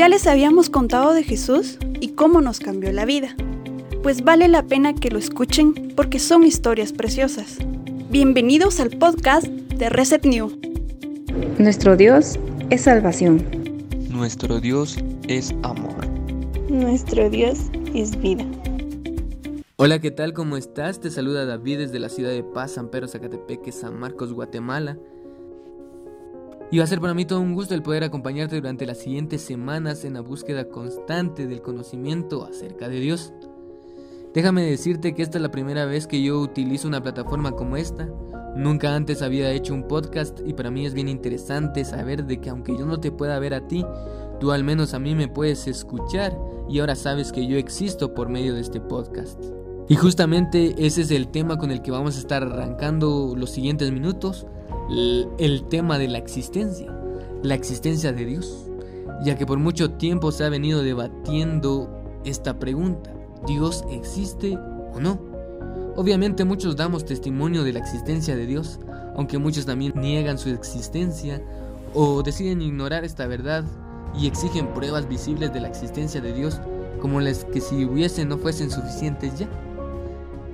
Ya les habíamos contado de Jesús y cómo nos cambió la vida. Pues vale la pena que lo escuchen porque son historias preciosas. Bienvenidos al podcast de Reset New. Nuestro Dios es salvación. Nuestro Dios es amor. Nuestro Dios es vida. Hola, ¿qué tal? ¿Cómo estás? Te saluda David desde la ciudad de Paz, San Pedro, Zacatepeque, San Marcos, Guatemala. Y va a ser para mí todo un gusto el poder acompañarte durante las siguientes semanas en la búsqueda constante del conocimiento acerca de Dios. Déjame decirte que esta es la primera vez que yo utilizo una plataforma como esta. Nunca antes había hecho un podcast y para mí es bien interesante saber de que aunque yo no te pueda ver a ti, tú al menos a mí me puedes escuchar y ahora sabes que yo existo por medio de este podcast. Y justamente ese es el tema con el que vamos a estar arrancando los siguientes minutos el tema de la existencia, la existencia de Dios, ya que por mucho tiempo se ha venido debatiendo esta pregunta, ¿Dios existe o no? Obviamente muchos damos testimonio de la existencia de Dios, aunque muchos también niegan su existencia o deciden ignorar esta verdad y exigen pruebas visibles de la existencia de Dios como las que si hubiesen no fuesen suficientes ya.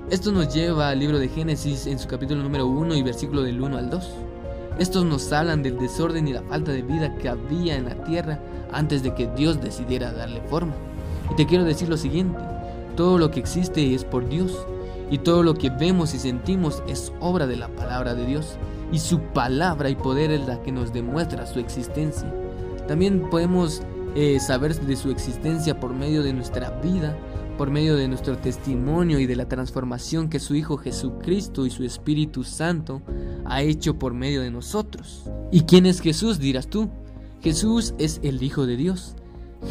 Esto nos lleva al libro de Génesis en su capítulo número 1 y versículo del 1 al 2. Estos nos hablan del desorden y la falta de vida que había en la tierra antes de que Dios decidiera darle forma. Y te quiero decir lo siguiente, todo lo que existe es por Dios y todo lo que vemos y sentimos es obra de la palabra de Dios y su palabra y poder es la que nos demuestra su existencia. También podemos eh, saber de su existencia por medio de nuestra vida por medio de nuestro testimonio y de la transformación que su Hijo Jesucristo y su Espíritu Santo ha hecho por medio de nosotros. ¿Y quién es Jesús? dirás tú. Jesús es el Hijo de Dios.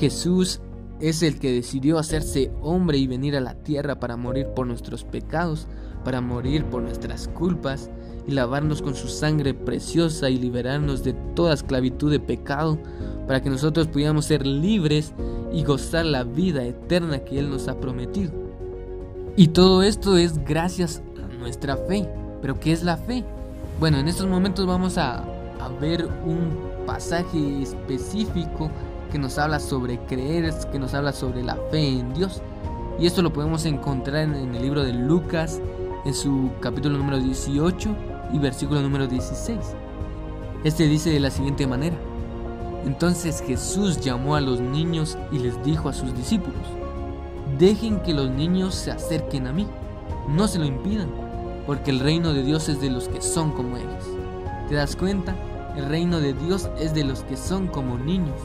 Jesús es el que decidió hacerse hombre y venir a la tierra para morir por nuestros pecados, para morir por nuestras culpas y lavarnos con su sangre preciosa y liberarnos de toda esclavitud de pecado, para que nosotros pudiéramos ser libres y gozar la vida eterna que Él nos ha prometido. Y todo esto es gracias a nuestra fe. ¿Pero qué es la fe? Bueno, en estos momentos vamos a, a ver un pasaje específico que nos habla sobre creer, que nos habla sobre la fe en Dios. Y esto lo podemos encontrar en, en el libro de Lucas, en su capítulo número 18 y versículo número 16. Este dice de la siguiente manera. Entonces Jesús llamó a los niños y les dijo a sus discípulos, dejen que los niños se acerquen a mí, no se lo impidan, porque el reino de Dios es de los que son como ellos. ¿Te das cuenta? El reino de Dios es de los que son como niños.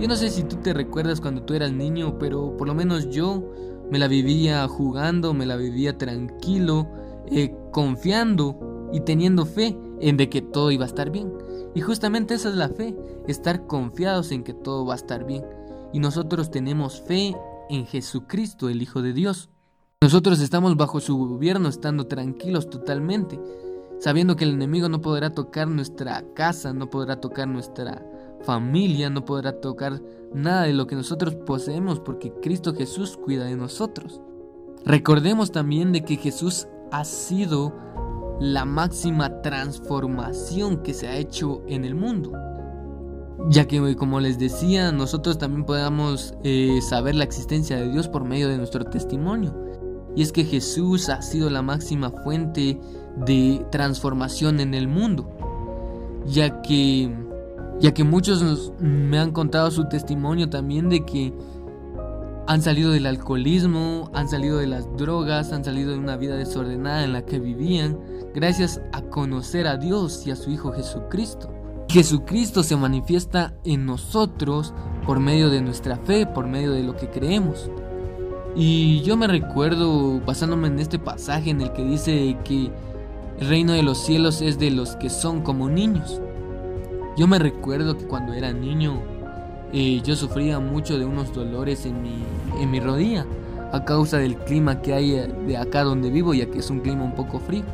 Yo no sé si tú te recuerdas cuando tú eras niño, pero por lo menos yo me la vivía jugando, me la vivía tranquilo, eh, confiando y teniendo fe en de que todo iba a estar bien. Y justamente esa es la fe, estar confiados en que todo va a estar bien. Y nosotros tenemos fe en Jesucristo, el Hijo de Dios. Nosotros estamos bajo su gobierno, estando tranquilos totalmente, sabiendo que el enemigo no podrá tocar nuestra casa, no podrá tocar nuestra familia, no podrá tocar nada de lo que nosotros poseemos, porque Cristo Jesús cuida de nosotros. Recordemos también de que Jesús ha sido la máxima transformación que se ha hecho en el mundo. Ya que, como les decía, nosotros también podamos eh, saber la existencia de Dios por medio de nuestro testimonio. Y es que Jesús ha sido la máxima fuente de transformación en el mundo. Ya que, ya que muchos me han contado su testimonio también de que han salido del alcoholismo, han salido de las drogas, han salido de una vida desordenada en la que vivían, gracias a conocer a Dios y a su Hijo Jesucristo. Jesucristo se manifiesta en nosotros por medio de nuestra fe, por medio de lo que creemos. Y yo me recuerdo, basándome en este pasaje en el que dice que el reino de los cielos es de los que son como niños. Yo me recuerdo que cuando era niño yo sufría mucho de unos dolores en mi, en mi rodilla a causa del clima que hay eh, de acá donde vivo, ya que es un clima un poco frío.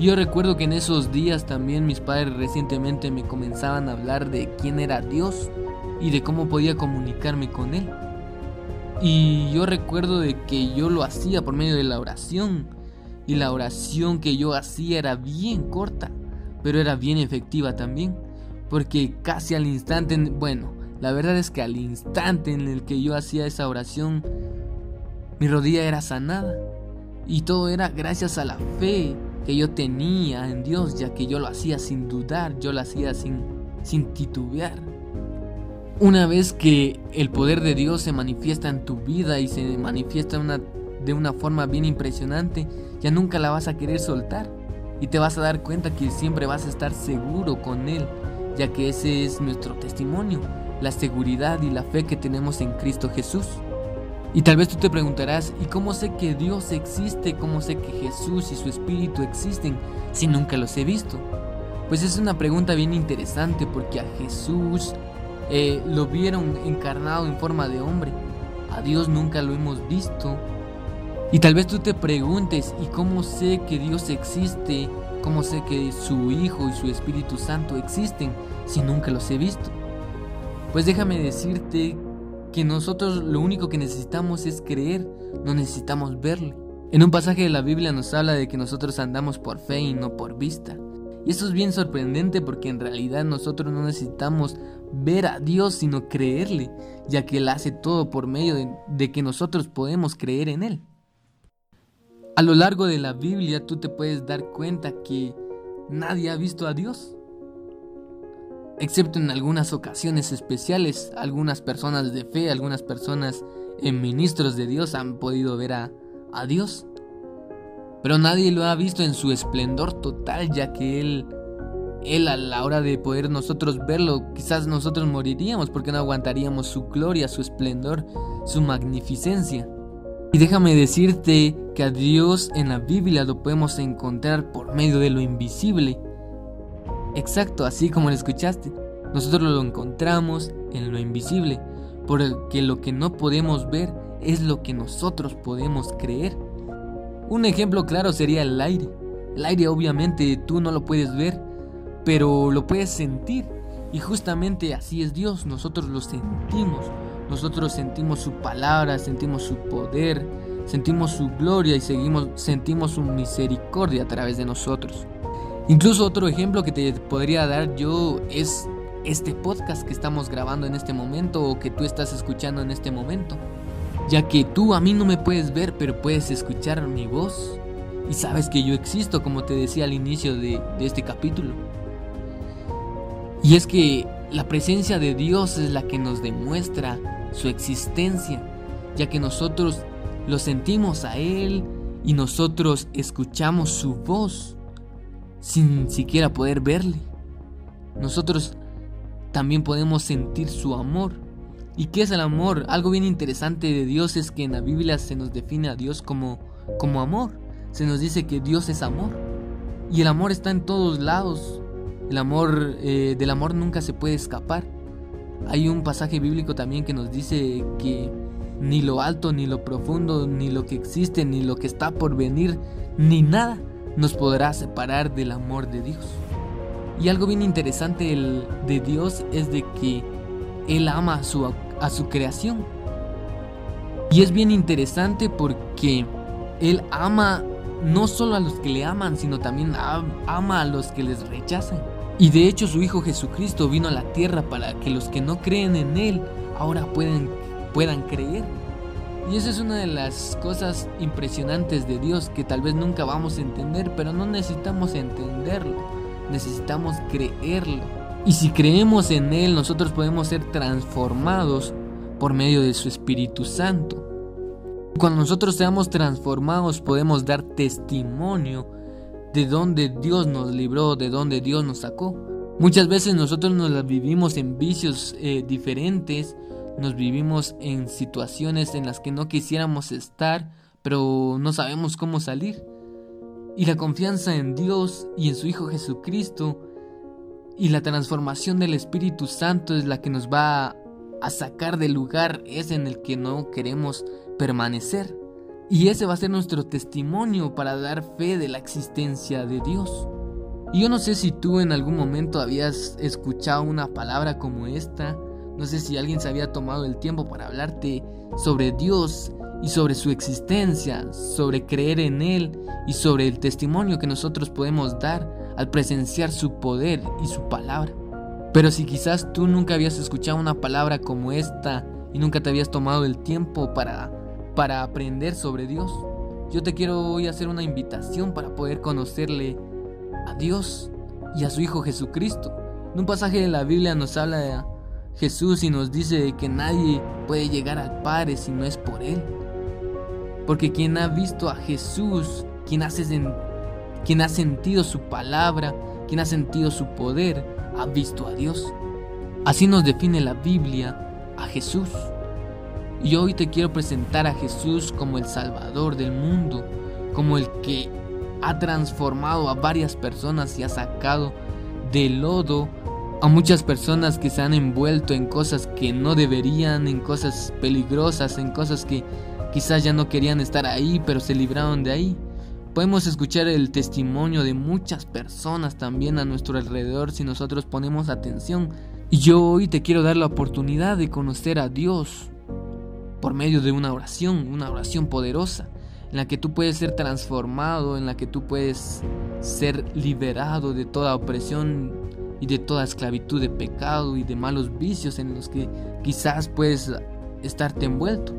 Yo recuerdo que en esos días también mis padres recientemente me comenzaban a hablar de quién era Dios y de cómo podía comunicarme con Él. Y yo recuerdo de que yo lo hacía por medio de la oración. Y la oración que yo hacía era bien corta, pero era bien efectiva también. Porque casi al instante, bueno, La verdad es que al instante en el que yo hacía esa oración, mi rodilla era sanada. Y todo era gracias a la fe que yo tenía en Dios, ya que yo lo hacía sin dudar, yo lo hacía sin, sin titubear. Una vez que el poder de Dios se manifiesta en tu vida y se manifiesta una, de una forma bien impresionante, ya nunca la vas a querer soltar. Y te vas a dar cuenta que siempre vas a estar seguro con Él, ya que ese es nuestro testimonio, la seguridad y la fe que tenemos en Cristo Jesús. Y tal vez tú te preguntarás, ¿y cómo sé que Dios existe? ¿Cómo sé que Jesús y su Espíritu existen si nunca los he visto? Pues es una pregunta bien interesante porque a Jesús eh, lo vieron encarnado en forma de hombre. A Dios nunca lo hemos visto. Y tal vez tú te preguntes, ¿y cómo sé que Dios existe? ¿Cómo sé que su Hijo y su Espíritu Santo existen si nunca los he visto? Pues déjame decirte que nosotros lo único que necesitamos es creer, no necesitamos verle. En un pasaje de la Biblia nos habla de que nosotros andamos por fe y no por vista. Y eso es bien sorprendente porque en realidad nosotros no necesitamos ver a Dios sino creerle, ya que Él hace todo por medio de, de, que nosotros podemos creer en Él. A lo largo de la Biblia tú te puedes dar cuenta que nadie ha visto a Dios excepto en algunas ocasiones especiales, algunas personas de fe, algunas personas en ministros de Dios han podido ver a, a Dios. Pero nadie lo ha visto en su esplendor total, ya que Él, Él a la hora de poder nosotros verlo, quizás nosotros moriríamos porque no aguantaríamos su gloria, su esplendor, su magnificencia. Y déjame decirte que a Dios en la Biblia lo podemos encontrar por medio de lo invisible Exacto, así como lo escuchaste. Nosotros lo encontramos en lo invisible, porque lo que no podemos ver es lo que nosotros podemos creer. Un ejemplo claro sería el aire. El aire obviamente tú no lo puedes ver, pero lo puedes sentir. Y justamente así es Dios, nosotros lo sentimos. Nosotros sentimos su palabra, sentimos su poder, sentimos su gloria y seguimos, sentimos su misericordia a través de nosotros. Incluso otro ejemplo que te podría dar yo es este podcast que estamos grabando en este momento o que tú estás escuchando en este momento. Ya que tú a mí no me puedes ver, pero puedes escuchar mi voz. Y sabes que yo existo, como te decía al inicio de, este capítulo. Y es que la presencia de Dios es la que nos demuestra su existencia, ya que nosotros lo sentimos a Él y nosotros escuchamos su voz sin siquiera poder verle. Nosotros también podemos sentir su amor. ¿Y qué es el amor? Algo bien interesante de Dios es que en la Biblia se nos define a Dios como, como amor. Se nos dice que Dios es amor. Y el amor está en todos lados. El amor, eh, del amor nunca se puede escapar. Hay un pasaje bíblico también que nos dice que ni lo alto, ni lo profundo, ni lo que existe, ni lo que está por venir, ni nada nos podrá separar del amor de Dios. Y algo bien interesante de Dios es de que Él ama a su, a su creación. Y es bien interesante porque Él ama no solo a los que le aman, sino también ama a los que les rechazan. Y de hecho su Hijo Jesucristo vino a la tierra para que los que no creen en Él ahora puedan creer. Y esa es una de las cosas impresionantes de Dios que tal vez nunca vamos a entender, pero no necesitamos entenderlo, necesitamos creerlo. Y si creemos en Él, nosotros podemos ser transformados por medio de su Espíritu Santo. Cuando nosotros seamos transformados podemos dar testimonio de dónde Dios nos libró, de dónde Dios nos sacó. Muchas veces nosotros nos las vivimos en vicios eh, diferentes nos vivimos en situaciones en las que no quisiéramos estar, pero no sabemos cómo salir. Y la confianza en Dios y en su Hijo Jesucristo y la transformación del Espíritu Santo es la que nos va a sacar del lugar ese en el que no queremos permanecer. Y ese va a ser nuestro testimonio para dar fe de la existencia de Dios. Y yo no sé si tú en algún momento habías escuchado una palabra como esta, no sé si alguien se había tomado el tiempo para hablarte sobre Dios y sobre su existencia, sobre creer en Él y sobre el testimonio que nosotros podemos dar al presenciar su poder y su palabra. Pero si quizás tú nunca habías escuchado una palabra como esta y nunca te habías tomado el tiempo para, para aprender sobre Dios, yo te quiero hoy hacer una invitación para poder conocerle a Dios y a su Hijo Jesucristo. En un pasaje de la Biblia nos habla de Jesús y nos dice que nadie puede llegar al Padre si no es por Él. Porque quien ha visto a Jesús, quien, quien ha sentido su palabra, quien ha sentido su poder, ha visto a Dios. Así nos define la Biblia a Jesús. Y hoy te quiero presentar a Jesús como el Salvador del mundo, como el que ha transformado a varias personas y ha sacado del lodo a muchas personas que se han envuelto en cosas que no deberían, en cosas peligrosas, en cosas que quizás ya no querían estar ahí, pero se libraron de ahí. Podemos escuchar el testimonio de muchas personas también a nuestro alrededor si nosotros ponemos atención. Y yo hoy te quiero dar la oportunidad de conocer a Dios por medio de una oración, una oración poderosa, en la que tú puedes ser transformado, en la que tú puedes ser liberado de toda opresión y de toda esclavitud de pecado y de malos vicios en los que quizás puedes estarte envuelto.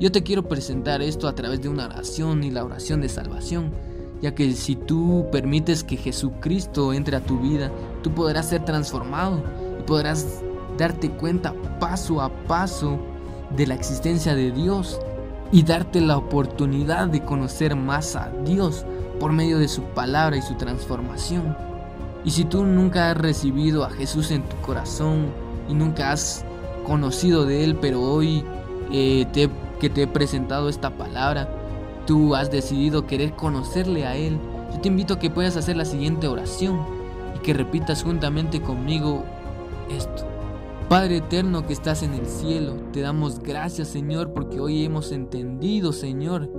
Yo te quiero presentar esto a través de una oración y la oración de salvación, ya que si tú permites que Jesucristo entre a tu vida, tú podrás ser transformado y podrás darte cuenta paso a paso de la existencia de Dios y darte la oportunidad de conocer más a Dios por medio de su palabra y su transformación. Y si tú nunca has recibido a Jesús en tu corazón y nunca has conocido de Él, pero hoy eh, te que te he presentado esta palabra, tú has decidido querer conocerle a Él, yo te invito a que puedas hacer la siguiente oración y que repitas juntamente conmigo esto. Padre eterno que estás en el cielo, te damos gracias Señor porque hoy hemos entendido Señor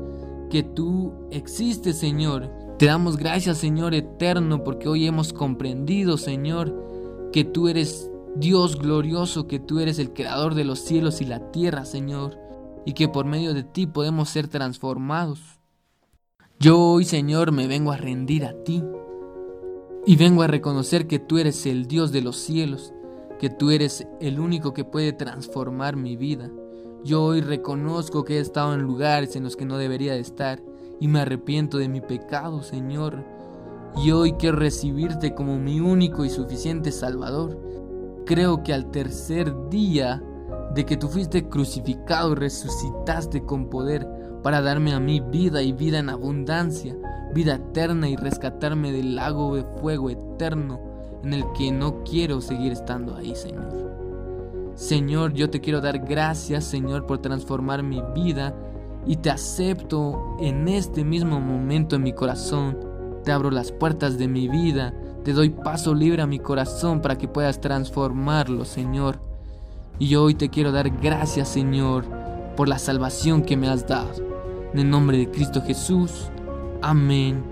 que tú existes Señor. Te damos gracias Señor eterno porque hoy hemos comprendido Señor que tú eres Dios glorioso, que tú eres el creador de los cielos y la tierra Señor y que por medio de ti podemos ser transformados. Yo hoy, Señor, me vengo a rendir a ti y vengo a reconocer que tú eres el Dios de los cielos, que tú eres el único que puede transformar mi vida. Yo hoy reconozco que he estado en lugares en los que no debería de estar y me arrepiento de mi pecado, Señor. Y hoy quiero recibirte como mi único y suficiente Salvador. Creo que al tercer día de que tú fuiste crucificado resucitaste con poder para darme a mí vida y vida en abundancia, vida eterna y rescatarme del lago de fuego eterno en el que no quiero seguir estando ahí, Señor. Señor, yo te quiero dar gracias, Señor, por transformar mi vida y te acepto en este mismo momento en mi corazón. Te abro las puertas de mi vida, te doy paso libre a mi corazón para que puedas transformarlo, Señor. Y hoy te quiero dar gracias, Señor, por la salvación que me has dado. En el nombre de Cristo Jesús. Amén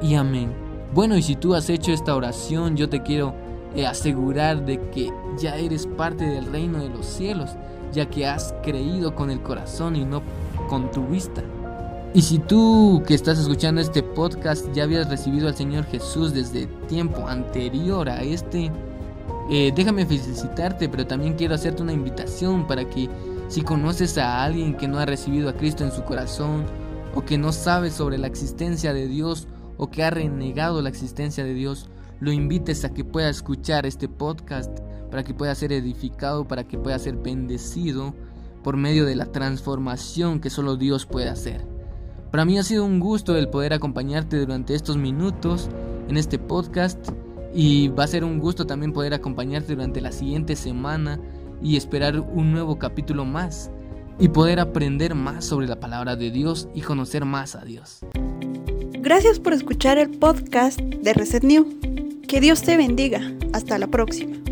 y amén. Bueno, y si tú has hecho esta oración, yo te quiero eh, asegurar de que ya eres parte del reino de los cielos, ya que has creído con el corazón y no con tu vista. Y si tú que estás escuchando este podcast ya habías recibido al Señor Jesús desde tiempo anterior a este, eh, déjame felicitarte, pero también quiero hacerte una invitación para que si conoces a alguien que no ha recibido a Cristo en su corazón, o que no sabe sobre la existencia de Dios, o que ha renegado la existencia de Dios, lo invites a que pueda escuchar este podcast, para que pueda ser edificado, para que pueda ser bendecido por medio de la transformación que solo Dios puede hacer. Para mí ha sido un gusto el poder acompañarte durante estos minutos en este podcast. Y va a ser un gusto también poder acompañarte durante la siguiente semana y esperar un nuevo capítulo más y poder aprender más sobre la palabra de Dios y conocer más a Dios. Gracias por escuchar el podcast de Reset New. Que Dios te bendiga. Hasta la próxima.